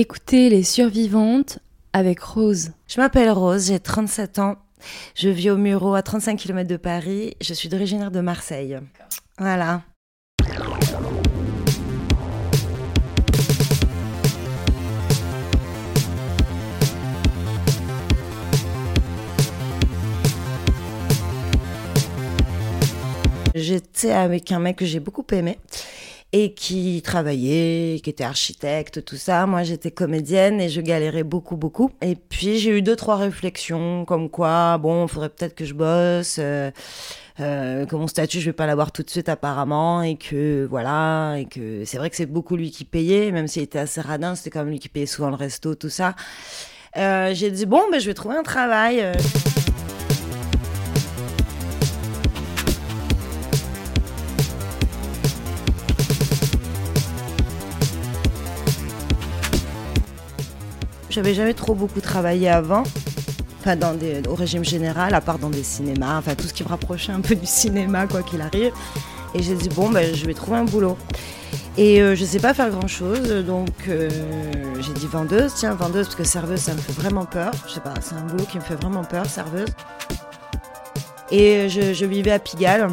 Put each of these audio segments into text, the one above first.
Écoutez Les Survivantes avec Rose. Je m'appelle Rose, j'ai 37 ans. Je vis au Muro à 35 km de Paris. Je suis originaire de Marseille. Voilà. J'étais avec un mec que j'ai beaucoup aimé et qui travaillait, qui était architecte, tout ça. Moi, j'étais comédienne et je galérais beaucoup, beaucoup. Et puis, j'ai eu deux, trois réflexions, comme quoi, bon, il faudrait peut-être que je bosse, euh, euh, que mon statut, je vais pas l'avoir tout de suite apparemment, et que, voilà, et que c'est vrai que c'est beaucoup lui qui payait, même s'il était assez radin, c'était quand même lui qui payait souvent le resto, tout ça. Euh, j'ai dit, bon, ben, je vais trouver un travail. J'avais jamais trop beaucoup travaillé avant, enfin dans au régime général, à part dans des cinémas, enfin tout ce qui me rapprochait un peu du cinéma quoi qu'il arrive. Et j'ai dit bon ben je vais trouver un boulot. Et euh, je sais pas faire grand chose, donc euh, j'ai dit vendeuse, tiens vendeuse parce que serveuse ça me fait vraiment peur. Je sais pas, c'est un boulot qui me fait vraiment peur, serveuse. Et euh, je, je vivais à Pigalle.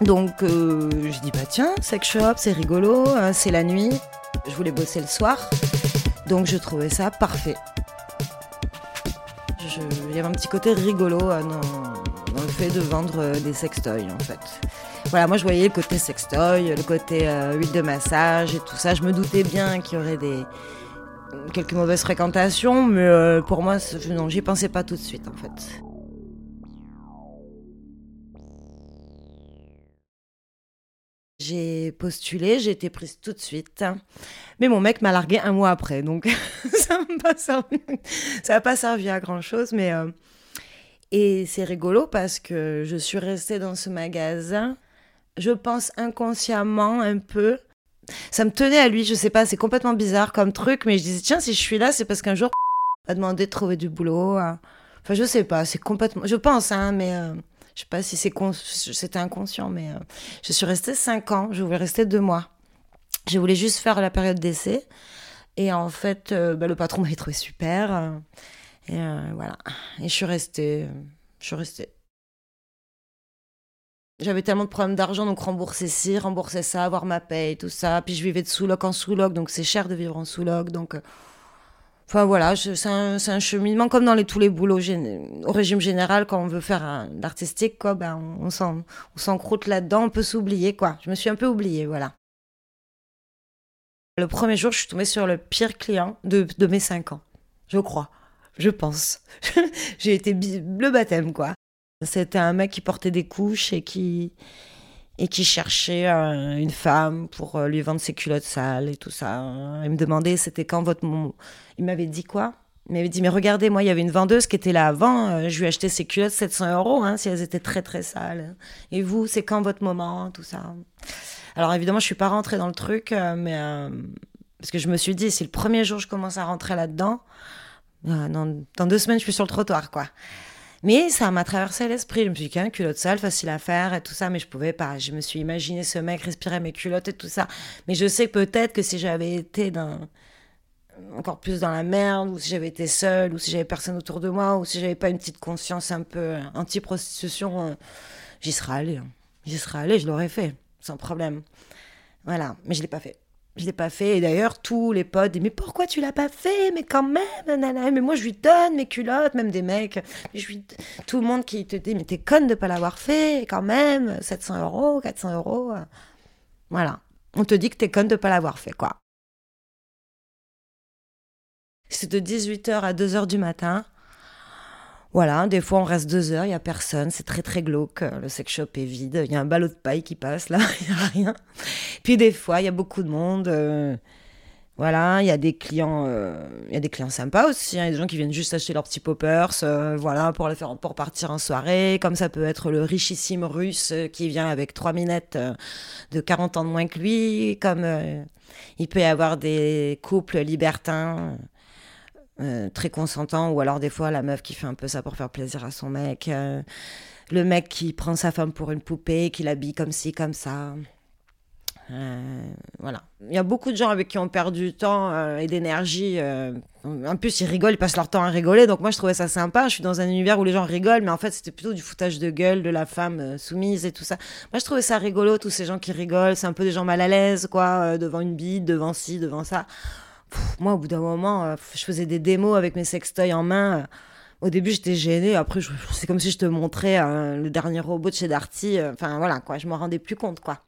Donc euh, je dis bah tiens, sex shop, c'est rigolo, hein, c'est la nuit. Je voulais bosser le soir. Donc je trouvais ça parfait. Il y avait un petit côté rigolo euh, dans, le fait de vendre euh, des sextoys en fait. Voilà, moi je voyais le côté sextoy, le côté euh, huile de massage et tout ça. Je me doutais bien qu'il y aurait des quelques mauvaises fréquentations, mais pour moi, non, j'y pensais pas tout de suite en fait. J'ai postulé, j'ai été prise tout de suite. Mais mon mec m'a largué un mois après, donc ça m'a pas servi, ça pas servi à grand chose. Mais euh, et c'est rigolo parce que je suis restée dans ce magasin. Je pense inconsciemment un peu. Ça me tenait à lui, je sais pas, c'est complètement bizarre comme truc, mais je disais tiens si je suis là, c'est parce qu'un jour a demandé de trouver du boulot. hein. Enfin je sais pas, c'est complètement, je pense hein, mais euh, je sais pas si c'était inconscient, mais euh, je suis restée cinq ans, je voulais rester deux mois. Je voulais juste faire la période d'essai. Et en fait, euh, bah, le patron m'avait trouvé super. et euh, voilà. Et je suis restée. Je suis restée. J'avais tellement de problèmes d'argent, donc rembourser ci, rembourser ça, avoir ma paye, tout ça. Puis je vivais de sous-loc en sous-loc, donc c'est cher de vivre en sous-loc. Donc, enfin voilà, c'est un, cheminement comme dans les, tous les boulots au régime général, quand on veut faire un- l'artistique, quoi, ben, on, on s'en- on s'encroute là-dedans, on peut s'oublier, quoi. Je me suis un peu oubliée, voilà. Le premier jour, je suis tombée sur le pire client de, mes 5 ans. Je crois. Je pense. J'ai été le baptême, quoi. C'était un mec qui portait des couches et qui, et qui cherchait une femme pour euh, lui vendre ses culottes sales et tout ça. Il me demandait c'était quand votre... Il m'avait dit quoi? Il m'avait dit mais regardez, moi, il y avait une vendeuse qui était là avant. euh, je lui ai acheté ses culottes 700 euros hein, si elles étaient très très sales. Et vous, c'est quand votre moment Tout ça? Alors évidemment, je suis pas rentrée dans le truc, euh, mais parce que je me suis dit, si le premier jour je commence à rentrer là-dedans, dans, dans deux semaines, je suis sur le trottoir, quoi. Mais ça m'a traversé l'esprit. Je me suis dit, qu'un culotte sale, facile à faire et tout ça, mais je pouvais pas. Je me suis imaginé ce mec respirer mes culottes et tout ça. Mais je sais peut-être que si j'avais été dans encore plus dans la merde, ou si j'avais été seule, ou si j'avais personne autour de moi, ou si j'avais pas une petite conscience un peu euh, anti-prostitution, euh, j'y serais allée. hein. J'y serais allée, je l'aurais fait, sans problème. Voilà, mais je l'ai pas fait. Je l'ai pas fait. Et d'ailleurs, tous les potes disent Mais pourquoi tu l'as pas fait? Mais quand même, nanana. Mais moi, je lui donne mes culottes, même des mecs. Je lui... Tout le monde qui te dit Mais t'es conne de pas l'avoir fait, quand même. 700 euros, 400 euros. Voilà. On te dit que t'es conne de pas l'avoir fait, quoi. C'est de 18h à 2h du matin. Voilà, des fois on reste deux heures, il y a personne, c'est très très glauque, euh, le sex shop est vide, il y a un ballot de paille qui passe là, il n'y a rien. Puis des fois il y a beaucoup de monde, euh, voilà, il y a des clients, euh, il y a des clients sympas aussi, hein, il y a des gens qui viennent juste acheter leurs petits poppers, voilà, pour les faire, pour partir en soirée, comme ça peut être le richissime russe qui vient avec trois minettes de 40 ans de moins que lui, comme il peut y avoir des couples libertins. Euh, très consentants, ou alors des fois la meuf qui fait un peu ça pour faire plaisir à son mec, euh, le mec qui prend sa femme pour une poupée, qui l'habille comme ci, comme ça. Euh, voilà. Il y a beaucoup de gens avec qui on perd du temps et d'énergie. En plus, ils rigolent, ils passent leur temps à rigoler. Donc moi, je trouvais ça sympa. Je suis dans un univers où les gens rigolent, mais en fait, c'était plutôt du foutage de gueule de la femme soumise et tout ça. Moi, je trouvais ça rigolo, tous ces gens qui rigolent. C'est un peu des gens mal à l'aise, quoi, devant une bite, devant ci, devant ça. Moi, au bout d'un moment, je faisais des démos avec mes sextoys en main. Au début, j'étais gênée. Après, c'est comme si je te montrais le dernier robot de chez Darty. Enfin, voilà, quoi. Je m'en rendais plus compte, quoi.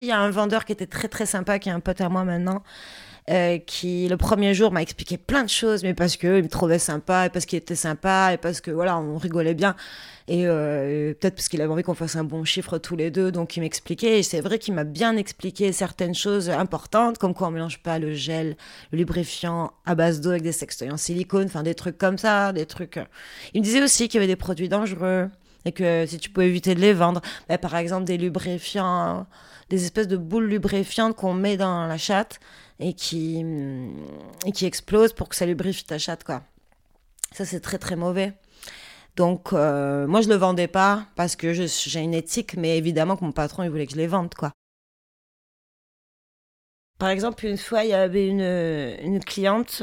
Il y a un vendeur qui était très très sympa, qui est un pote à moi maintenant, euh, qui le premier jour m'a expliqué plein de choses, mais parce qu'il me trouvait sympa, et parce qu'il était sympa, et parce que voilà, on rigolait bien, et euh, peut-être parce qu'il avait envie qu'on fasse un bon chiffre tous les deux, donc il m'expliquait, et c'est vrai qu'il m'a bien expliqué certaines choses importantes, comme quoi on mélange pas le gel, le lubrifiant à base d'eau avec des sextoys en silicone, enfin des trucs comme ça, des trucs. Euh. Il me disait aussi qu'il y avait des produits dangereux, et que si tu pouvais éviter de les vendre, bah, par exemple des lubrifiants des espèces de boules lubrifiantes qu'on met dans la chatte et qui, et qui explosent pour que ça lubrifie ta chatte, quoi. Ça, c'est très, très mauvais. Donc, euh, moi, je le vendais pas parce que j'ai une éthique, mais évidemment que mon patron, il voulait que je les vende, quoi. Par exemple, une fois, il y avait une, une cliente,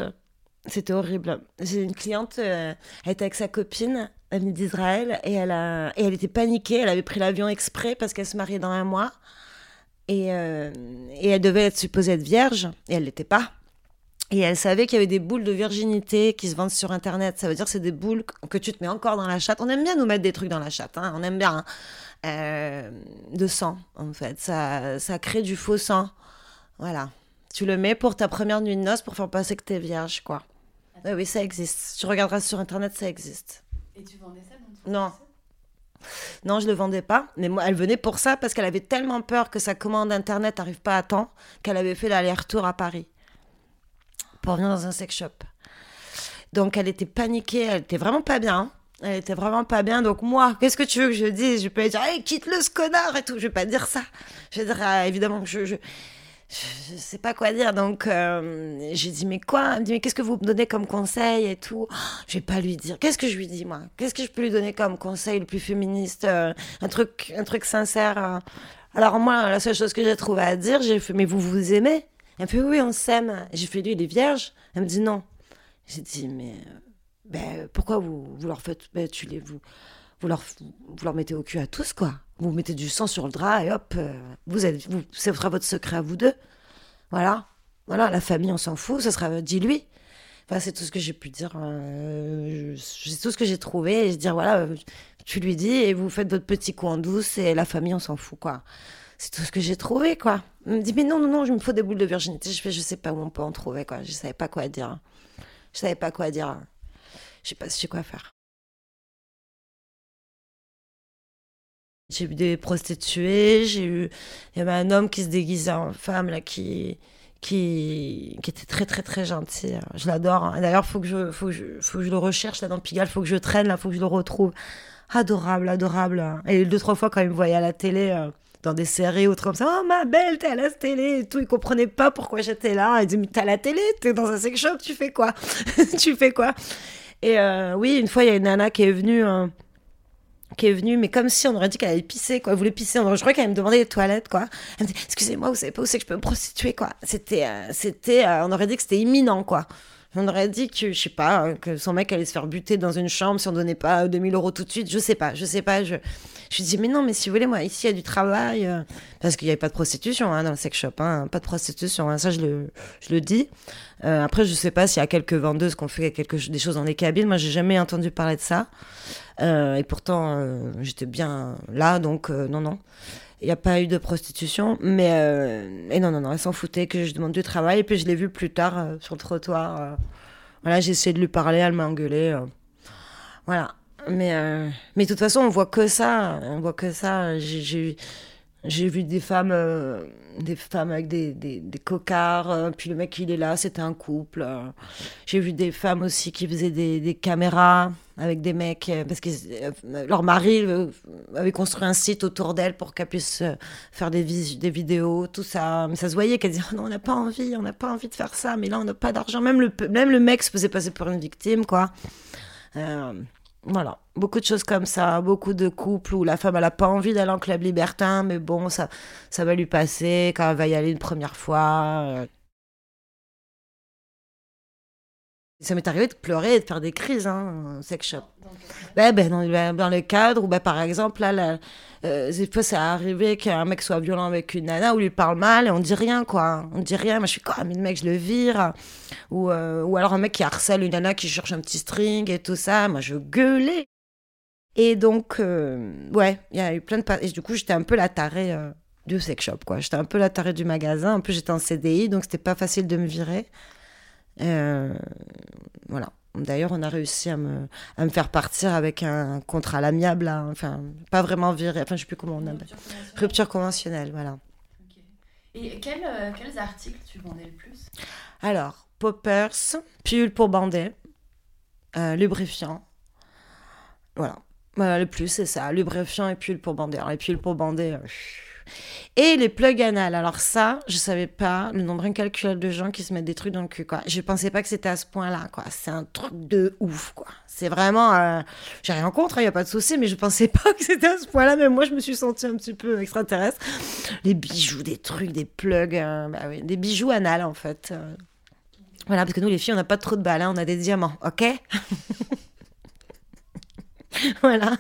c'était horrible. C'est une cliente, euh, elle était avec sa copine, elle venait d'Israël, et elle, a, et elle était paniquée, elle avait pris l'avion exprès parce qu'elle se mariait dans un mois. Et, euh, et elle devait être supposée être vierge, et elle l'était pas. Et elle savait qu'il y avait des boules de virginité qui se vendent sur Internet. Ça veut dire que c'est des boules que tu te mets encore dans la chatte. On aime bien nous mettre des trucs dans la chatte. Hein. On aime bien. Hein. Euh, de sang, en fait. Ça, ça crée du faux sang. Voilà. Tu le mets pour ta première nuit de noces pour faire passer que t'es vierge, quoi. Oui, oui, ça existe. Tu regarderas sur Internet, ça existe. Et tu vendais ça dans Non. Non, je le vendais pas, mais moi, elle venait pour ça parce qu'elle avait tellement peur que sa commande internet n'arrive pas à temps qu'elle avait fait l'aller-retour à Paris pour venir dans un sex shop. Donc elle était paniquée, elle était vraiment pas bien. Elle était vraiment pas bien. Donc moi, qu'est-ce que tu veux que je dise? Je peux dire, hey, quitte-le ce connard et tout. Je vais pas dire ça. Je vais dire, ah, évidemment que je je sais pas quoi dire. Donc, euh, j'ai dit, mais quoi? Elle me dit, mais qu'est-ce que vous me donnez comme conseil et tout? Je vais pas lui dire. Qu'est-ce que je lui dis, moi? Qu'est-ce que je peux lui donner comme conseil le plus féministe euh, un, truc, un truc sincère euh? Alors, moi, la seule chose que j'ai trouvé à dire, j'ai fait, mais vous vous aimez? Elle me fait, oui, on s'aime. J'ai fait, lui, il est vierge? Elle me dit, non. J'ai dit, mais ben, pourquoi vous, vous leur faites. Ben, tu les, vous, vous, leur, vous leur mettez au cul à tous, quoi? Vous mettez du sang sur le drap et hop, euh, vous êtes, vous, ça sera votre secret à vous deux. Voilà. Voilà, la famille, on s'en fout, ça sera dit lui. Enfin, c'est tout ce que j'ai pu dire. Euh, c'est tout ce que j'ai trouvé. Et je dire, voilà, tu lui dis et vous faites votre petit coin douce et la famille, on s'en fout, quoi. C'est tout ce que j'ai trouvé, quoi. Me dit, mais non, non, non, je me faut des boules de virginité. Je sais pas où on peut en trouver, quoi. Je savais pas quoi dire. Je savais pas quoi dire. Je sais pas je quoi faire. J'ai vu des prostituées, j'ai eu. Il y avait un homme qui se déguisait en femme, là, qui. Qui, qui était très très très gentil. Je l'adore. Hein. D'ailleurs, faut faut que je, faut que je le recherche là dans Pigalle, faut que je traîne là, faut que je le retrouve. Adorable, adorable. Et deux trois fois quand il me voyait à la télé euh, dans des séries ou trucs comme ça, oh ma belle, t'es à la télé et tout, il comprenait pas pourquoi j'étais là. Il dit mais t'es à la télé, t'es dans un sex shop, tu fais quoi? Tu fais quoi? Et euh, oui, une fois il y a une nana qui est venue. Hein, qui est venue, mais comme si on aurait dit qu'elle allait pisser, quoi. Elle voulait pisser. Je crois qu'elle me demandait les toilettes, quoi. Elle me dit, excusez-moi, vous savez pas où c'est que je peux me prostituer, quoi. C'était, euh, c'était, euh, on aurait dit que c'était imminent, quoi. On aurait dit que, je sais pas, hein, que son mec allait se faire buter dans une chambre si on donnait pas 2000 euros tout de suite. Je sais pas, je sais pas. Je, dis, mais non, mais si vous voulez, moi, ici, il y a du travail. Euh, parce qu'il n'y avait pas de prostitution hein, dans le sex shop. Hein, pas de prostitution. Ça, je le, je le dis. Euh, après, je sais pas s'il y a quelques vendeuses qui ont fait quelque, des choses dans les cabines. Moi, j'ai jamais entendu parler de ça. Euh, et pourtant, j'étais bien là, donc non, non. Il n'y a pas eu de prostitution, mais et non, non, non, elle s'en foutait que je demande du travail. Et puis je l'ai vue plus tard sur le trottoir. voilà, j'ai essayé de lui parler, elle m'a engueulé. voilà. Mais, mais de toute façon, on voit que ça. On voit que ça. J'ai j'ai vu des femmes, euh, des femmes avec des, des, des cocards, euh, puis le mec il est là, c'était un couple. Euh. J'ai vu des femmes aussi qui faisaient des, des caméras avec des mecs, parce que leur mari avait construit un site autour d'elle pour qu'elle puisse faire des, des vidéos, tout ça. Mais ça se voyait qu'elle disait oh non, on n'a pas envie, on n'a pas envie de faire ça, mais là on n'a pas d'argent. Même le, même le mec se faisait passer pour une victime, quoi. Voilà, beaucoup de choses comme ça, beaucoup de couples où la femme elle a pas envie d'aller en club libertin, mais bon, ça, ça va lui passer quand elle va y aller une première fois. Ça m'est arrivé de pleurer et de faire des crises, hein, sex shop. Ben, dans, ben, dans le cadre où, ben, par exemple, là, là, euh, ça arrivé qu'un mec soit violent avec une nana ou lui parle mal et on dit rien, quoi. On dit rien. Moi, je suis quoi, mais le mec, je le vire. Ou, euh, ou alors un mec qui harcèle une nana qui cherche un petit string et tout ça. Moi, je gueulais. Et donc, euh, ouais, il y a eu plein de. Et du coup, j'étais un peu la tarée euh, du sex shop, quoi. J'étais un peu la tarée du magasin. En plus, j'étais en CDI, donc c'était pas facile de me virer. Euh, voilà. D'ailleurs, on a réussi à me, à me faire partir avec un contrat à l'amiable, là. enfin, pas vraiment viré, enfin, je sais plus comment on appelle. Rupture conventionnelle, voilà. Et quels, euh, quels articles tu vendais le plus? Alors, poppers, pull pour bander, euh, lubrifiant. Voilà. Voilà, le plus, c'est ça. Lubrifiant et pull pour bander. Alors, les pulls pour bander. euh, Et les plugs anal. Alors, ça, je savais pas le nombre incalculable de gens qui se mettent des trucs dans le cul, quoi. Je pensais pas que c'était à ce point-là. C'est un truc de ouf. C'est vraiment. euh, J'ai rien contre, il y a pas de souci, mais je pensais pas que c'était à ce point-là. Même moi, je me suis sentie un petit peu extraterrestre. Les bijoux, des trucs, des plugs. euh, bah des bijoux anal, en fait. euh. Voilà, parce que nous, les filles, on n'a pas trop de balles, hein, on a des diamants, ok? Voilà.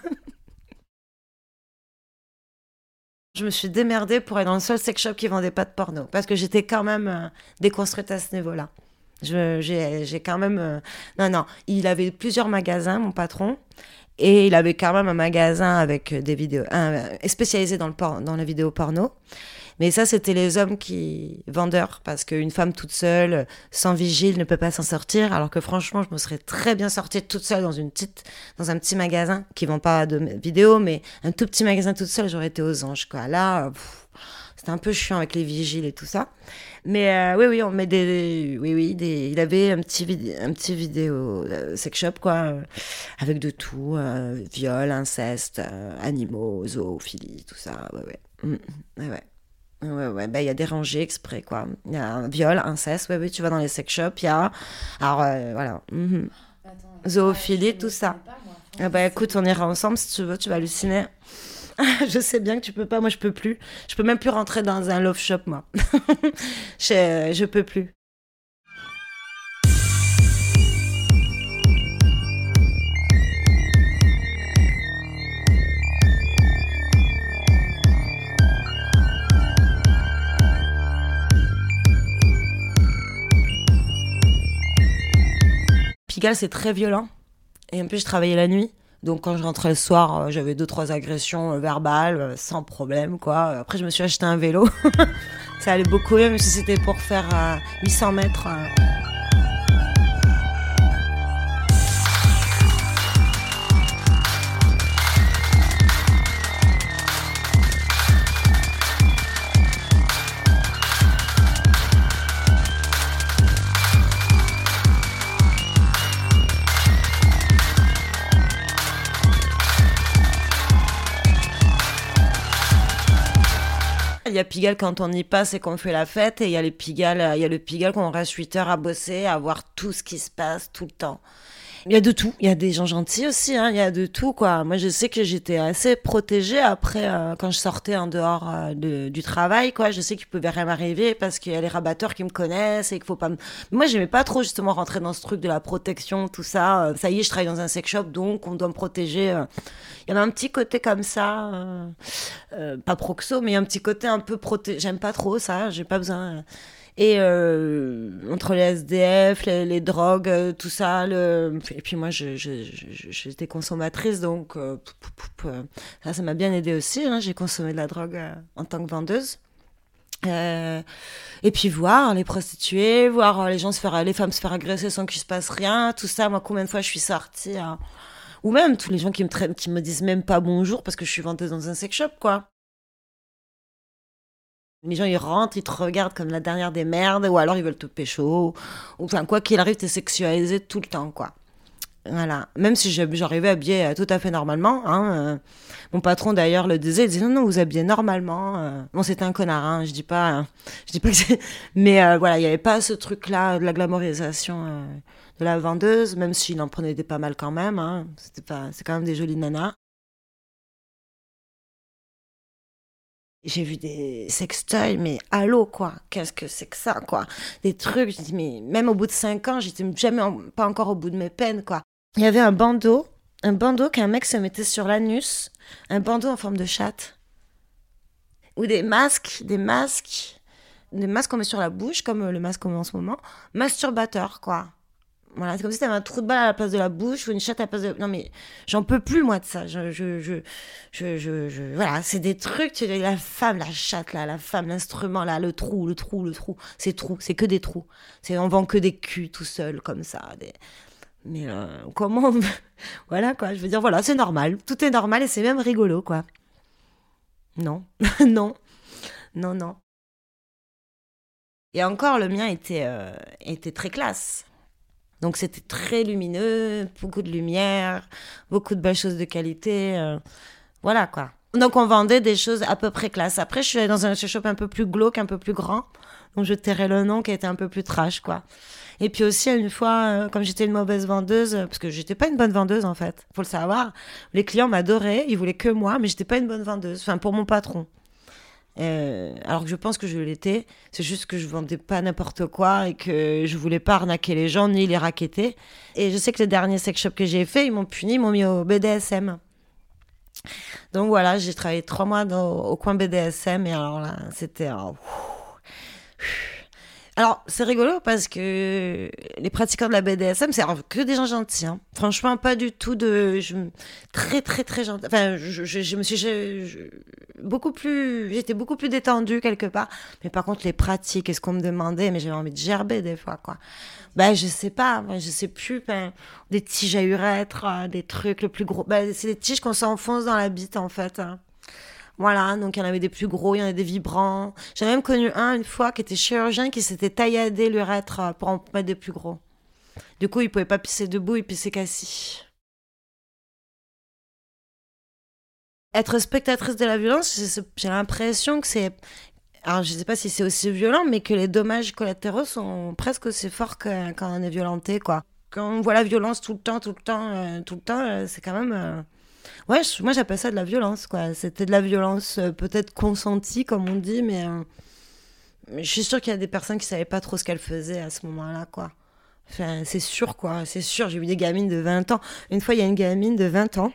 Je me suis démerdée pour aller dans le seul sex shop qui vendait pas de porno, parce que j'étais quand même euh, déconstruite à ce niveau-là. J'ai quand même... euh, Non, non, il avait plusieurs magasins, mon patron, et il avait quand même un magasin avec des vidéos... euh, spécialisé dans, le dans la vidéo porno. Mais ça, c'était les hommes qui vendeurs, parce qu'une femme toute seule, sans vigile, ne peut pas s'en sortir. Alors que franchement, je me serais très bien sortie toute seule dans une petite, dans un petit magasin qui vend pas de vidéos, mais un tout petit magasin toute seule, j'aurais été aux anges, quoi. Là, c'était un peu chiant avec les vigiles et tout ça. Mais euh, oui, oui, on met des, oui, oui, il avait un petit, un petit vidéo euh, sex shop, quoi, euh, avec de tout, viol, inceste, animaux, zoophilie, tout ça. Ouais, ouais. Mm, ouais, ouais. Ouais, bah, il y a des rangées exprès, quoi. Il y a un viol, inceste, ouais, oui, tu vas dans les sex shops, il y a. Alors, euh, voilà. mhm. Zoophilie, tout ça. Ah bah écoute, on ira ensemble si tu veux, tu vas halluciner. je sais bien que tu peux pas, moi je peux plus. Je peux même plus rentrer dans un love shop, moi. je, je peux plus. C'est très violent. Et en plus, je travaillais la nuit. Donc, quand je rentrais le soir, euh, j'avais deux, trois agressions euh, verbales, euh, sans problème, quoi. Après, je me suis acheté un vélo. Ça allait beaucoup mieux, même si c'était pour faire euh, 800 mètres. Y a Pigalle quand on y passe et qu'on fait la fête, et il y a les Pigalle, il y a le Pigalle quand on reste 8 heures à bosser, à voir tout ce qui se passe tout le temps. Il y a de tout. Il y a des gens gentils aussi. Hein. Il y a de tout, quoi. Moi, je sais que j'étais assez protégée après, euh, quand je sortais en dehors euh, du travail, quoi. Je sais qu'il pouvait rien m'arriver parce qu'il y a les rabatteurs qui me connaissent et qu'il faut pas me... Moi, j'aimais pas trop, justement, rentrer dans ce truc de la protection, tout ça. Euh, Ça y est, je travaille dans un sex shop, donc on doit me protéger. Il y avait un petit côté comme ça. pas proxo, mais un petit côté un peu protégé. J'aime pas trop ça, j'ai pas besoin. Et euh, entre les SDF, les, les drogues, euh, tout ça, le... et puis moi je- je- je- j'étais consommatrice, donc euh, euh, ça, ça m'a bien aidé aussi. hein. J'ai consommé de la drogue euh, en tant que vendeuse. Et puis voir les prostituées, voir les gens se faire, les femmes se faire agresser sans qu'il se passe rien, tout ça. Moi, combien de fois je suis sortie, hein. ou même tous les gens qui me traitent, qui me disent même pas bonjour parce que je suis vendeuse dans un sex shop, quoi. Les gens, ils rentrent, ils te regardent comme la dernière des merdes, ou alors ils veulent te pécho. Ou enfin, quoi qu'il arrive, t'es sexualisé tout le temps, quoi. Voilà. Même si j'arrivais habillée euh, tout à fait normalement. Hein, euh, mon patron d'ailleurs le disait, il disait non, non, vous habillez normalement. Euh. Bon, c'était un connard, hein, je dis pas, je dis pas que c'est. Mais voilà, il n'y avait pas ce truc-là de la glamorisation de la vendeuse, même s'il en prenait des pas mal quand même. Hein. C'était pas... C'est quand même des jolies nanas. J'ai vu des sextoys, mais allô, quoi? Qu'est-ce que c'est que ça, quoi? Des trucs, je dis, mais même au bout de cinq ans, j'étais jamais, pas encore au bout de mes peines, quoi. Il y avait un bandeau, un bandeau qu'un mec se mettait sur l'anus, un bandeau en forme de chatte. Ou des masques, des masques, des masques qu'on met sur la bouche, comme le masque qu'on met en ce moment. Masturbateur, quoi. C'est comme si t'avais un trou de balle à la place de la bouche ou une chatte à la place de. Non, mais j'en peux plus, moi, de ça. Je, je, je, je, je, Voilà, c'est des trucs. Tu... La femme, la chatte, là, la femme, l'instrument, là, le trou, le trou, le trou. C'est trou, c'est que des trous. C'est, on vend que des culs tout seul, comme ça. Des... Mais euh, comment. voilà, quoi. Je veux dire, voilà, c'est normal. Tout est normal et c'est même rigolo, quoi. Non, non, non, non. Et encore, le mien était, euh, était très classe. Donc c'était très lumineux, beaucoup de lumière, beaucoup de belles choses de qualité. Euh, voilà quoi. Donc on vendait des choses à peu près classe. Après, je suis allée dans un shop un peu plus glauque, un peu plus grand. Donc je tairais le nom qui était un peu plus trash quoi. Et puis aussi une fois, euh, comme j'étais une mauvaise vendeuse, parce que j'étais pas une bonne vendeuse en fait, faut le savoir. Les clients m'adoraient, ils voulaient que moi, mais j'étais pas une bonne vendeuse. Enfin pour mon patron. Euh, alors que je pense que je l'étais. C'est juste que je vendais pas n'importe quoi et que je voulais pas arnaquer les gens ni les raqueter. Et je sais que les derniers sex shops que j'ai fait, ils m'ont puni, ils m'ont mis au BDSM. Donc voilà, j'ai travaillé trois mois au coin BDSM et alors là, c'était. Alors, c'est rigolo parce que les pratiquants de la BDSM, c'est que des gens gentils. Hein. Franchement, pas du tout de. Je, très, très, très gentil. Enfin, je, je, me suis. beaucoup plus. J'étais beaucoup plus détendue quelque part. Mais par contre, les pratiques et ce qu'on me demandait, mais j'avais envie de gerber des fois, quoi. Ben, je sais pas, je sais plus. Ben, des tiges à urètre, euh, des trucs le plus gros. Ben, c'est des tiges qu'on s'enfonce dans la bite, en fait. Hein. Voilà, donc il y en avait des plus gros, il y en avait des vibrants. J'ai même connu un une fois qui était chirurgien qui s'était tailladé l'urètre euh, pour en mettre des plus gros. Du coup, il pouvait pas pisser debout, il pissait qu'assis. Être spectatrice de la violence, j'ai l'impression que c'est. Alors, je sais pas si c'est aussi violent, mais que les dommages collatéraux sont presque aussi forts que quand on est violenté, quoi. Quand on voit la violence tout le temps, tout le temps, euh, tout le temps, euh, c'est quand même. Ouais, moi j'appelle ça de la violence, quoi. C'était de la violence euh, peut-être consentie, comme on dit, mais, euh, je suis sûre qu'il y a des personnes qui savaient pas trop ce qu'elles faisaient à ce moment-là, quoi. Enfin, c'est sûr, quoi. C'est sûr, j'ai vu des gamines de 20 ans. Une fois, il y a une gamine de 20 ans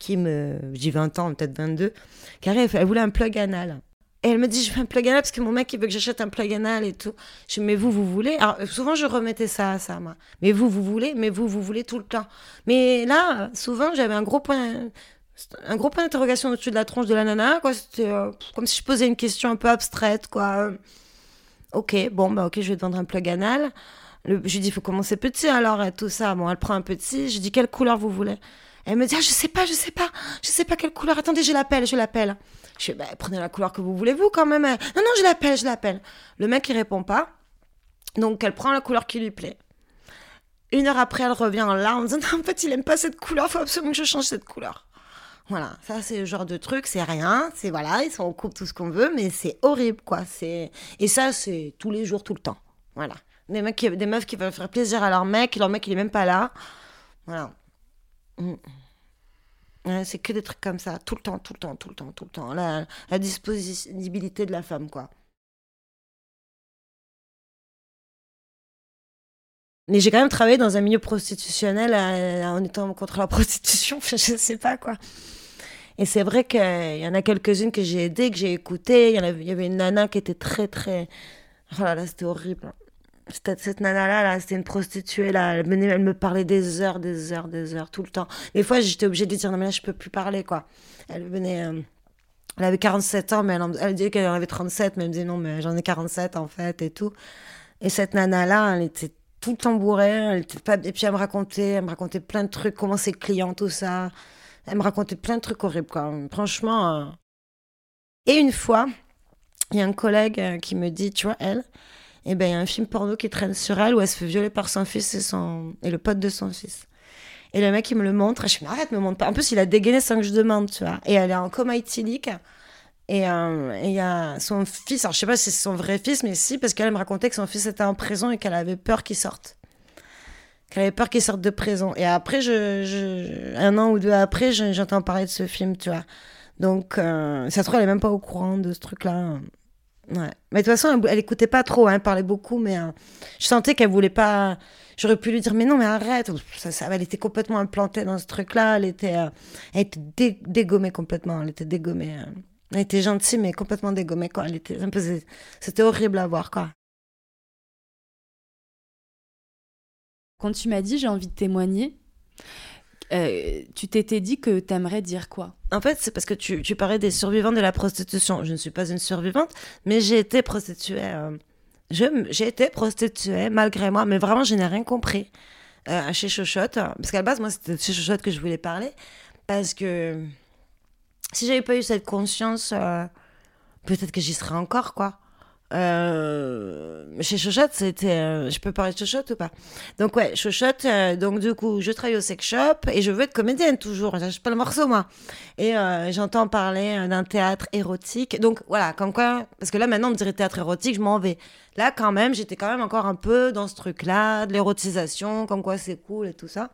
qui me. Dis 20 ans, peut-être 22, qui arrive, elle voulait un plug anal. Et elle me dit, je veux un plug anal parce que mon mec, il veut que j'achète un plug anal et tout. Je dis, mais vous, vous voulez? Alors, souvent, je remettais ça à ça, moi. Mais vous, vous voulez? Mais vous, vous voulez tout le temps. Mais là, souvent, j'avais un gros point un gros point d'interrogation au-dessus de la tronche de la nana, quoi. C'était euh, comme si je posais une question un peu abstraite, quoi. Ok, bon, bah ok, je vais te vendre un plug anal. Je lui dis, il faut commencer petit alors, et tout ça. Bon, elle prend un petit. Je dis, quelle couleur vous voulez? Elle me dit, ah, je sais pas, je sais pas, je sais pas quelle couleur. Attendez, je l'appelle, je l'appelle. Je fais, bah, prenez la couleur que vous voulez, vous, quand même. Non, non, je l'appelle, je l'appelle. Le mec, il répond pas. Donc, elle prend la couleur qui lui plaît. Une heure après, elle revient en larmes en disant, en fait, il aime pas cette couleur, faut absolument que je change cette couleur. Voilà, ça c'est le genre de truc, c'est rien, c'est voilà, ils sont en couple tout ce qu'on veut, mais c'est horrible quoi. C'est et ça c'est tous les jours, tout le temps. Voilà, des mecs, des meufs qui veulent faire plaisir à leur mec, leur mec il est même pas là. Voilà. Mm c'est que des trucs comme ça, tout le temps, tout le temps, tout le temps, tout le temps. La, disponibilité de la femme, quoi. Mais j'ai quand même travaillé dans un milieu prostitutionnel euh, en étant contre la prostitution, je sais pas quoi. Et c'est vrai qu'il y en a quelques-unes que j'ai aidées, que j'ai écoutées. Il y, avait, il y avait une nana qui était très, très. Oh là là, c'était horrible cette, cette nana-là, là, c'était une prostituée, là, elle, elle me parlait des heures, des heures, des heures, tout le temps. Des fois, j'étais obligée de dire, non, mais là, je peux plus parler, quoi. Elle venait, euh, elle avait 47 ans, mais elle, elle disait qu'elle en avait 37, mais elle me disait, non, mais j'en ai 47, en fait, et tout. Et cette nana-là, elle était tout le temps bourrée, elle pas... et puis elle me racontait, elle me racontait plein de trucs, comment ses clients, tout ça. Elle me racontait plein de trucs horribles, quoi. Franchement. Euh. Et une fois, il y a un collègue euh, qui me dit, tu vois, elle, et eh ben il y a un film porno qui traîne sur elle où elle se fait violer par son fils et, son... et le pote de son fils. Et le mec, il me le montre. Et je me arrête, me montre pas. En plus, il a dégainé sans que je demande, tu vois. Et elle est en coma éthylique. Et euh, il y a son fils, alors je sais pas si c'est son vrai fils, mais si, parce qu'elle me racontait que son fils était en prison et qu'elle avait peur qu'il sorte. Qu'elle avait peur qu'il sorte de prison. Et après, je, un an ou deux après, j'entends parler de ce film, tu vois. Donc, euh, ça se trouve, elle est même pas au courant de ce truc-là. Ouais. Mais de toute façon, elle, elle écoutait pas trop, hein, elle parlait beaucoup, mais euh, je sentais qu'elle voulait pas. J'aurais pu lui dire, mais non, mais arrête. Ça, ça, elle était complètement implantée dans ce truc-là. Elle était, euh, elle était dégommée complètement. Elle était dégommée. Euh. Elle était gentille, mais complètement dégommée, quoi. Elle était un peu. C'était horrible à voir, quoi. Quand tu m'as dit, j'ai envie de témoigner, euh, tu t'étais dit que t'aimerais dire quoi? En fait, c'est parce que tu, tu, parlais des survivantes de la prostitution. Je ne suis pas une survivante, mais j'ai été prostituée. Euh, j'ai été prostituée malgré moi, mais vraiment, je n'ai rien compris euh, chez Chochotte. Parce qu'à la base, moi, c'était chez Chochotte que je voulais parler. Parce que si j'avais pas eu cette conscience, euh, peut-être que j'y serais encore, quoi. Euh, chez Chochotte, c'était. Euh, je peux parler de Chochotte ou pas? Donc, ouais, Chochotte, euh, donc du coup, je travaille au sex shop et je veux être comédienne toujours. Je pas le morceau, moi. Et euh, j'entends parler euh, d'un théâtre érotique. Donc, voilà, comme quoi. Parce que là, maintenant, on me dirait théâtre érotique, je m'en vais. Là, quand même, j'étais quand même encore un peu dans ce truc-là, de l'érotisation, comme quoi c'est cool et tout ça.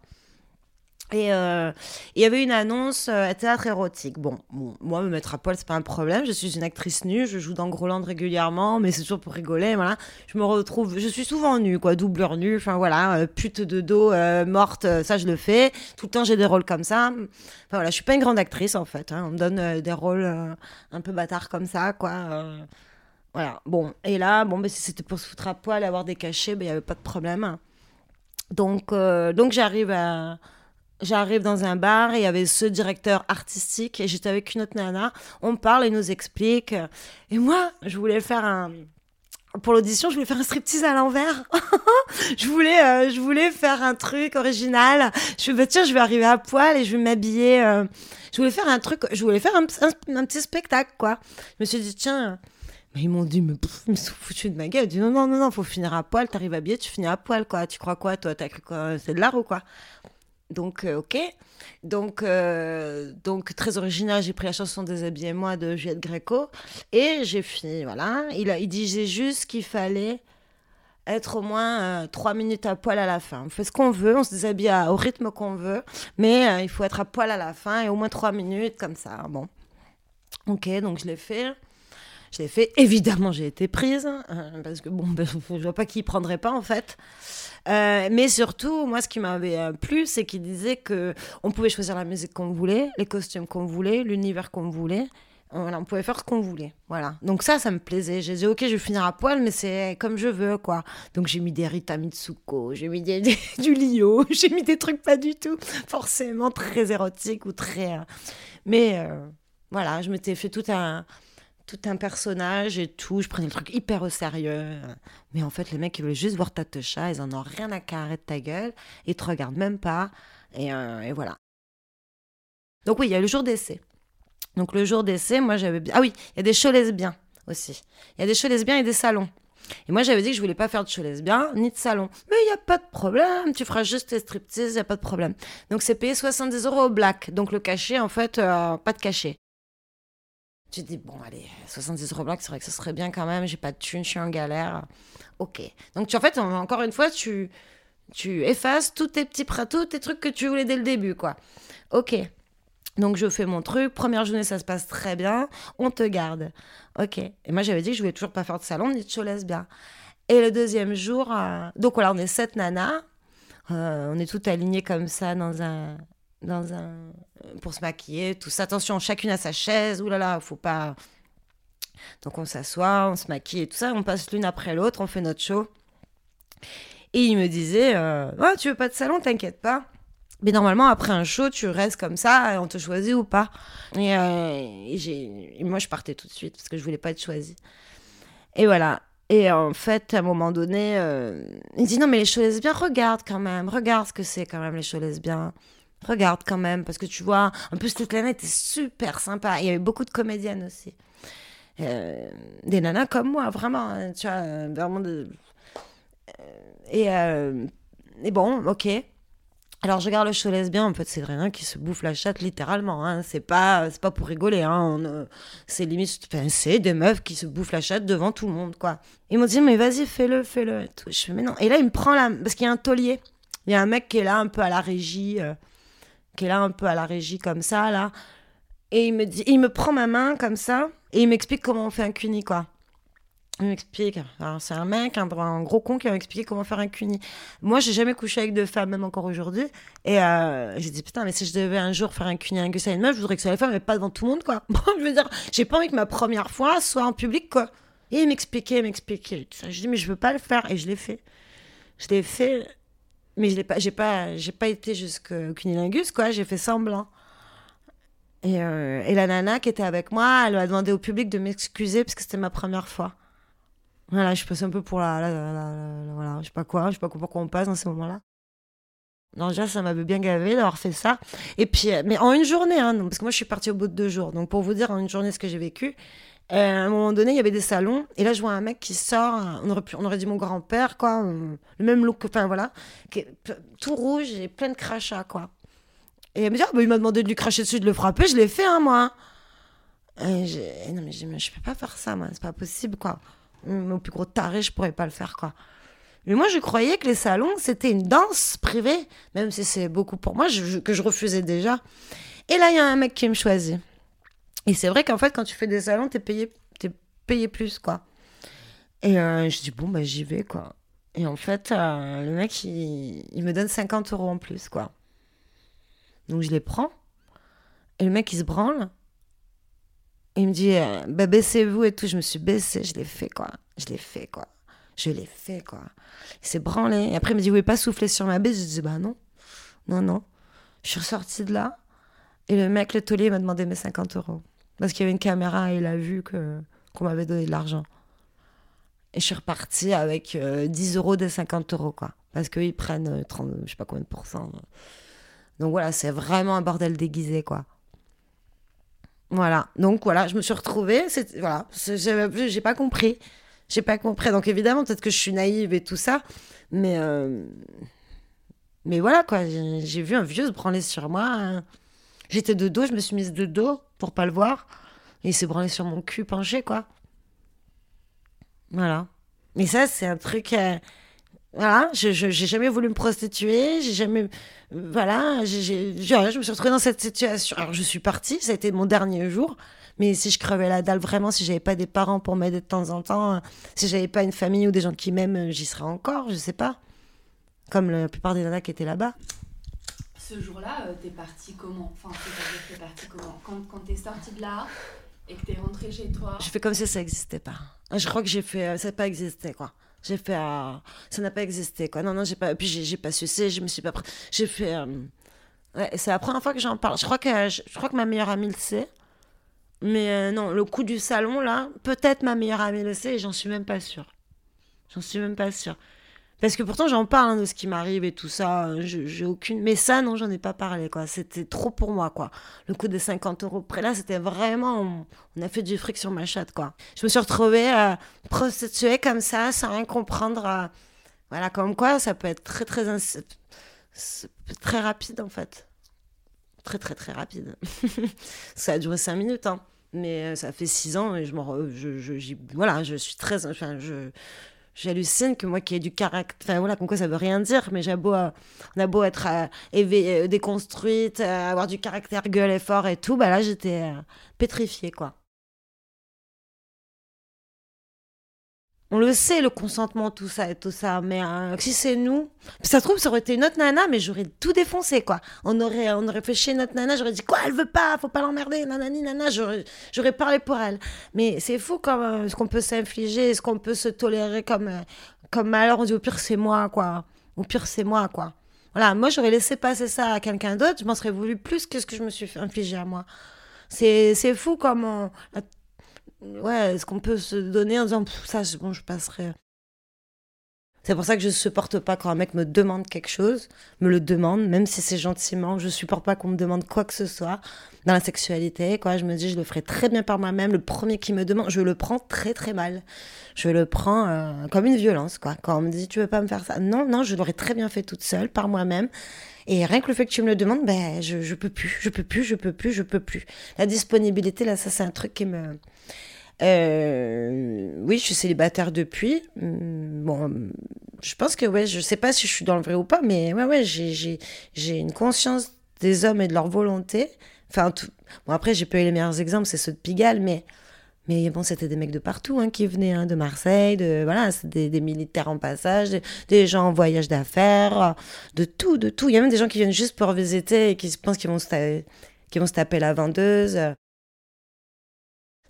Et euh, il y avait une annonce euh, théâtre érotique. Bon, moi, me mettre à poil, c'est pas un problème. Je suis une actrice nue, je joue dans Groland régulièrement, mais c'est toujours pour rigoler, voilà. Je me retrouve, je suis souvent nue, quoi, doubleur nue, enfin voilà, euh, pute de dos, euh, morte, ça je le fais. Tout le temps, j'ai des rôles comme ça. Enfin voilà, je suis pas une grande actrice en fait. Hein. On me donne des rôles un peu bâtards comme ça, quoi. Voilà, bon. Et là, bon, ben, si c'était pour se foutre à poil, avoir des cachets, ben, il y avait pas de problème. Donc, donc j'arrive à J'arrive dans un bar et il y avait ce directeur artistique et j'étais avec une autre nana. On parle et nous explique. Et moi, je voulais faire un. Pour l'audition, je voulais faire un striptease à l'envers. je voulais, euh, je voulais faire un truc original. Je me bah, tiens, je vais arriver à poil et je vais m'habiller. euh, Je voulais faire un truc. Je voulais faire un, petit spectacle, quoi. Je me suis dit, tiens. Mais ils m'ont dit, mais pff, ils me sont foutus de ma gueule. J'ai dit, non, non, non, non, faut finir à poil. T'arrives habillé, tu finis à poil, quoi. Tu crois quoi, toi? T'as C'est de l'art ou quoi donc, euh, ok. Donc, euh, donc, très original, j'ai pris la chanson Déshabillez-moi de Juliette Gréco. Et j'ai fini, voilà. Il, il disait juste qu'il fallait être au moins euh, trois minutes à poil à la fin. On fait ce qu'on veut, on se déshabille au rythme qu'on veut, mais il faut être à poil à la fin et au moins trois minutes, comme ça. Bon. Ok, donc je l'ai fait. Je l'ai fait. Évidemment, j'ai été prise, euh, parce que bon, ben, je vois pas qui prendrait pas, en fait. Euh, mais surtout, moi, ce qui m'avait euh, plu, c'est qu'il disait que on pouvait choisir la musique qu'on voulait, les costumes qu'on voulait, l'univers qu'on voulait. On pouvait faire ce qu'on voulait. Voilà. Donc ça, ça me plaisait. J'ai dit, ok, je vais finir à poil, mais c'est comme je veux, quoi. Donc j'ai mis des Rita Mitsuko, j'ai mis du Lio, j'ai mis des trucs pas du tout forcément très érotiques ou très... euh, Mais voilà, je m'étais fait tout un tout un personnage et tout. Je prenais le truc hyper au sérieux. Mais en fait, les mecs, ils veulent juste voir ta techa. Ils en ont rien à carrer de ta gueule. Ils te regardent même pas. Et, euh, et voilà. Donc oui, il y a le jour d'essai. Donc le jour d'essai, moi j'avais... Ah oui, il y a des shows lesbiens aussi. Il y a des shows lesbiens et des salons. Et moi j'avais dit que je voulais pas faire de show lesbien ni de salon. Mais il n'y a pas de problème, tu feras juste tes striptease, il n'y a pas de problème. Donc c'est payé 70 euros au black. Donc le cachet, en fait, euh, pas de cachet. Tu dis, bon, allez, 70 euros black, c'est vrai que ce serait bien quand même, j'ai pas de thune, je suis en galère. Ok. Donc, tu, en fait, en- encore une fois, tu, tu effaces tous tes petits prats, tous tes trucs que tu voulais dès le début, quoi. Ok. Donc, je fais mon truc. Première journée, ça se passe très bien. On te garde. Ok. Et moi, j'avais dit que je voulais toujours pas faire de salon ni de show lesbien. Et le deuxième jour, euh, donc voilà, on est sept nanas. Euh, on est toutes alignées comme ça dans un, dans un, pour se maquiller, tout. Attention, chacune à sa chaise. Ouh là là, faut pas. Donc on s'assoit, on se maquille et tout ça. On passe l'une après l'autre, on fait notre show. Et il me disait, euh, Ouais, tu veux pas de salon, t'inquiète pas. Mais normalement, après un show, tu restes comme ça, et on te choisit ou pas. Et, euh, moi, je partais tout de suite parce que je voulais pas être choisie. Et voilà. Et en fait, à un moment donné, euh, il dit non, mais les shows lesbiens, regarde quand même, regarde ce que c'est quand même les shows lesbiens. Regarde quand même, parce que tu vois, en plus, toute l'année était super sympa. Il y avait beaucoup de comédiennes aussi. Euh, des nanas comme moi, vraiment, hein, tu vois, euh, vraiment de. Euh, Et, et bon, ok. Alors je regarde le show lesbien, en fait c'est rien qui se bouffe la chatte littéralement, hein. c'est pas c'est pas pour rigoler, hein. C'est limite, c'est des meufs qui se bouffent la chatte devant tout le monde quoi. Ils m'ont dit mais vas-y fais-le, fais-le. Je fais mais non. Et là il me prend la, parce qu'il y a un taulier, il y a un mec qui est là un peu à la régie, qui est là un peu à la régie comme ça là, et il me dit, il me prend ma main comme ça et il m'explique comment on fait un cuni quoi. Il m'explique. C'est un mec, un, un gros con qui m'a comment faire un cuni. Moi, j'ai jamais couché avec de femmes, même encore aujourd'hui. Et euh, j'ai dit, putain, mais si je devais un jour faire un cuni un gus à une meuf, je voudrais que soit les femmes, mais pas devant tout le monde, quoi. Je veux dire, j'ai pas envie que ma première fois soit en public, quoi. Et il m'expliquait, il m'expliquait. ça. Je dis, mais je veux pas le faire. Et je l'ai fait. Je l'ai fait, mais je l'ai pas, j'ai pas, j'ai pas été jusqu'au cunilingus, quoi. J'ai fait semblant. Et, euh, et la nana qui était avec moi, elle a demandé au public de m'excuser parce que c'était ma première fois. Voilà, je passe un peu pour la, voilà, je sais pas quoi, je sais pas pourquoi on passe dans ces moments-là. Non, déjà, ça m'avait bien gavé d'avoir fait ça. Et puis, euh, mais en une journée, hein, parce que moi, je suis partie au bout de deux jours. Donc, pour vous dire en une journée ce que j'ai vécu, euh, à un moment donné, il y avait des salons. Et là, je vois un mec qui sort, on aurait, pu, on aurait dit mon grand-père, quoi. euh, le même look, enfin, voilà. tout rouge et plein de crachats, quoi. Et elle me dit, ah, bah, il m'a demandé de lui cracher dessus, de le frapper. Je l'ai fait, hein, moi. Et j'ai- non, mais mais je peux pas faire ça, moi. C'est pas possible, quoi. Mon plus gros taré, je pourrais pas le faire, quoi. Mais moi, je croyais que les salons, c'était une danse privée, même si c'est beaucoup pour moi, je- je- que je refusais déjà. Et là, il y a un mec qui me choisit. Et c'est vrai qu'en fait, quand tu fais des salons, t'es payé, t'es payé plus, quoi. Et euh, je dis, bon, bah, j'y vais, quoi. Et en fait, euh, le mec, il, il me donne 50 euros en plus, quoi. Donc, je les prends. Et le mec, il se branle. Il me dit, euh, bah, baissez-vous et tout. Je me suis baissée, je l'ai fait, quoi. Je l'ai fait, quoi. Je l'ai fait, quoi. Il s'est branlé. Et après, il me dit, vous pouvez pas souffler sur ma baisse? Je dis, bah non. Non, non. Je suis ressortie de là. Et le mec, le taulier, m'a demandé mes 50 euros. Parce qu'il y avait une caméra et il a vu que, qu'on m'avait donné de l'argent. Et je suis repartie avec euh, 10 euros des 50 euros, quoi. Parce qu'ils prennent euh, 30, je sais pas combien de pourcents. Donc voilà, c'est vraiment un bordel déguisé, quoi. Voilà. Donc voilà, je me suis retrouvée. Voilà. J'ai pas compris. J'ai pas compris. Donc évidemment, peut-être que je suis naïve et tout ça. Mais, euh, mais voilà, quoi. J'ai j'ai vu un vieux se branler sur moi. hein. J'étais de dos, je me suis mise de dos pour pas le voir. Il s'est branlé sur mon cul penché, quoi. Voilà. Mais ça, c'est un truc. euh, Voilà, j'ai jamais voulu me prostituer, j'ai jamais. Voilà, je me suis retrouvée dans cette situation. Alors, je suis partie, ça a été mon dernier jour. Mais si je crevais la dalle vraiment, si j'avais pas des parents pour m'aider de temps en temps, euh, si j'avais pas une famille ou des gens qui m'aiment, euh, j'y serais encore, je sais pas. Comme la plupart des nanas qui étaient là-bas. Ce jour-là, euh, t'es parti comment? Enfin, t'es parti comment? Quand, t'es sorti de là et que t'es rentré chez toi Je fais comme si ça existait pas. Je crois que j'ai fait. euh, Ça n'a pas existé, quoi. J'ai fait. euh, ça n'a pas existé, quoi. Non, non, j'ai pas. Puis j'ai pas sucé, je me suis pas. J'ai fait. Ouais, c'est la première fois que j'en parle. Je crois que, je, je crois que ma meilleure amie le sait. Mais non, le coup du salon, là, peut-être ma meilleure amie le sait et j'en suis même pas sûre. J'en suis même pas sûre. Parce que pourtant, j'en parle hein, de ce qui m'arrive et tout ça. euh, J'ai aucune. Mais ça, non, j'en ai pas parlé, quoi. C'était trop pour moi, quoi. Le coup des 50 euros près là, c'était vraiment. On, a fait du fric sur ma chatte, quoi. Je me suis retrouvée euh, prostituée comme ça, sans rien comprendre. euh, Voilà, comme quoi, ça peut être très, très. Très rapide, en fait. Très, très, très rapide. ça a duré 5 minutes, hein. Mais euh, ça fait 6 ans et je m'en. Je, je, je suis très. Enfin, je. J'hallucine que moi qui ai du caractère, enfin voilà, comme quoi ça veut rien dire, mais j'ai beau, euh, on a beau être euh, euh, déconstruite, avoir du caractère gueule et fort et tout, bah là j'étais pétrifiée quoi. On le sait, le consentement, tout ça et tout ça, mais euh, si c'est nous, ça se trouve, ça aurait été une autre nana, mais j'aurais tout défoncé, quoi. On aurait, on aurait fait chier notre nana, j'aurais dit, quoi, elle veut pas, faut pas l'emmerder, nanani, nana, j'aurais, j'aurais parlé pour elle. Mais c'est fou, comme, euh, ce qu'on peut s'infliger, ce qu'on peut se tolérer comme, euh, comme malheur, on dit, au pire, c'est moi, quoi. Au pire, c'est moi, quoi. Voilà, moi, j'aurais laissé passer ça à quelqu'un d'autre, je m'en serais voulu plus que ce que je me suis fait infliger à moi. C'est, c'est fou comme la- ouais, ce qu'on peut se donner en disant ça, bon, je passerai. C'est pour ça que je supporte pas quand un mec me demande quelque chose, me le demande, même si c'est gentiment. Je supporte pas qu'on me demande quoi que ce soit dans la sexualité. Quoi, je me dis, je le ferai très bien par moi-même. Le premier qui me demande, je le prends très très mal. Je le prends euh, comme une violence. Quoi. Quand on me dit, tu veux pas me faire ça? Non, non, je l'aurais très bien fait toute seule par moi-même. Et rien que le fait que tu me le demandes, ben, je, je peux plus, je peux plus, je peux plus, je peux plus. La disponibilité, là, ça, c'est un truc qui me, euh, oui, je suis célibataire depuis. Hum, bon, je pense que, ouais, je sais pas si je suis dans le vrai ou pas, mais ouais, ouais, j'ai une conscience des hommes et de leur volonté. Enfin, tout... bon, après, j'ai pas eu les meilleurs exemples, c'est ceux de Pigalle, mais, mais bon, c'était des mecs de partout hein, qui venaient, hein, de Marseille, de, voilà, des, des, militaires en passage, des, gens en voyage d'affaires, de tout, de tout. Il y a même des gens qui viennent juste pour visiter et qui pensent qu'ils vont, se vont se taper la vendeuse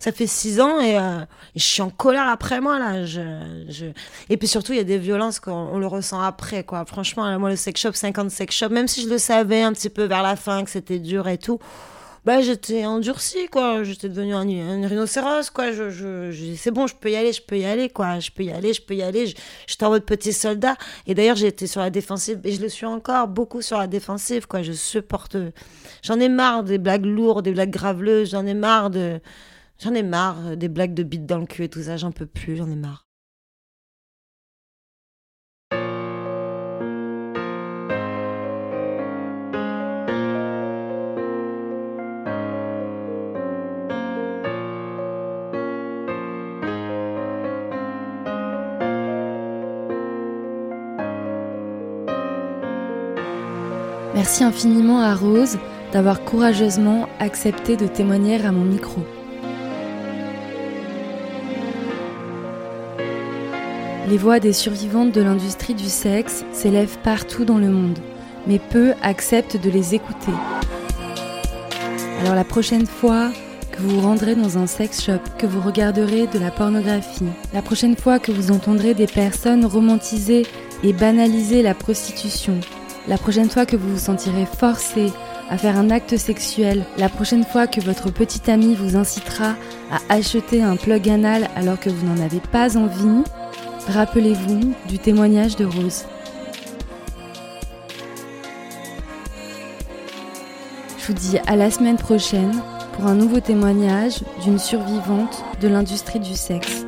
ça fait six ans et, euh, je suis en colère après moi là. Je, je... Et puis surtout, il y a des violences qu'on le ressent après quoi. Franchement, moi le sex shop, 50 sex shop, même si je le savais un petit peu vers la fin que c'était dur et tout, bah j'étais endurcie quoi. J'étais devenue un, rhinocéros quoi. Je, je, je c'est bon, je peux y aller, je peux y aller quoi. Je peux y aller, je peux y aller. J'étais en mode petit soldat. Et d'ailleurs, j'ai été sur la défensive et je le suis encore beaucoup sur la défensive quoi. Je supporte. J'en ai marre des blagues lourdes, des blagues graveleuses. J'en ai marre de J'en ai marre euh, des blagues de bite dans le cul et tout ça, j'en peux plus, j'en ai marre. Merci infiniment à Rose d'avoir courageusement accepté de témoigner à mon micro. Les voix des survivantes de l'industrie du sexe s'élèvent partout dans le monde, mais peu acceptent de les écouter. Alors la prochaine fois que vous vous rendrez dans un sex shop, que vous regarderez de la pornographie, la prochaine fois que vous entendrez des personnes romantiser et banaliser la prostitution, la prochaine fois que vous vous sentirez forcé à faire un acte sexuel, la prochaine fois que votre petite amie vous incitera à acheter un plug anal alors que vous n'en avez pas envie, Rappelez-vous du témoignage de Rose. Je vous dis à la semaine prochaine pour un nouveau témoignage d'une survivante de l'industrie du sexe.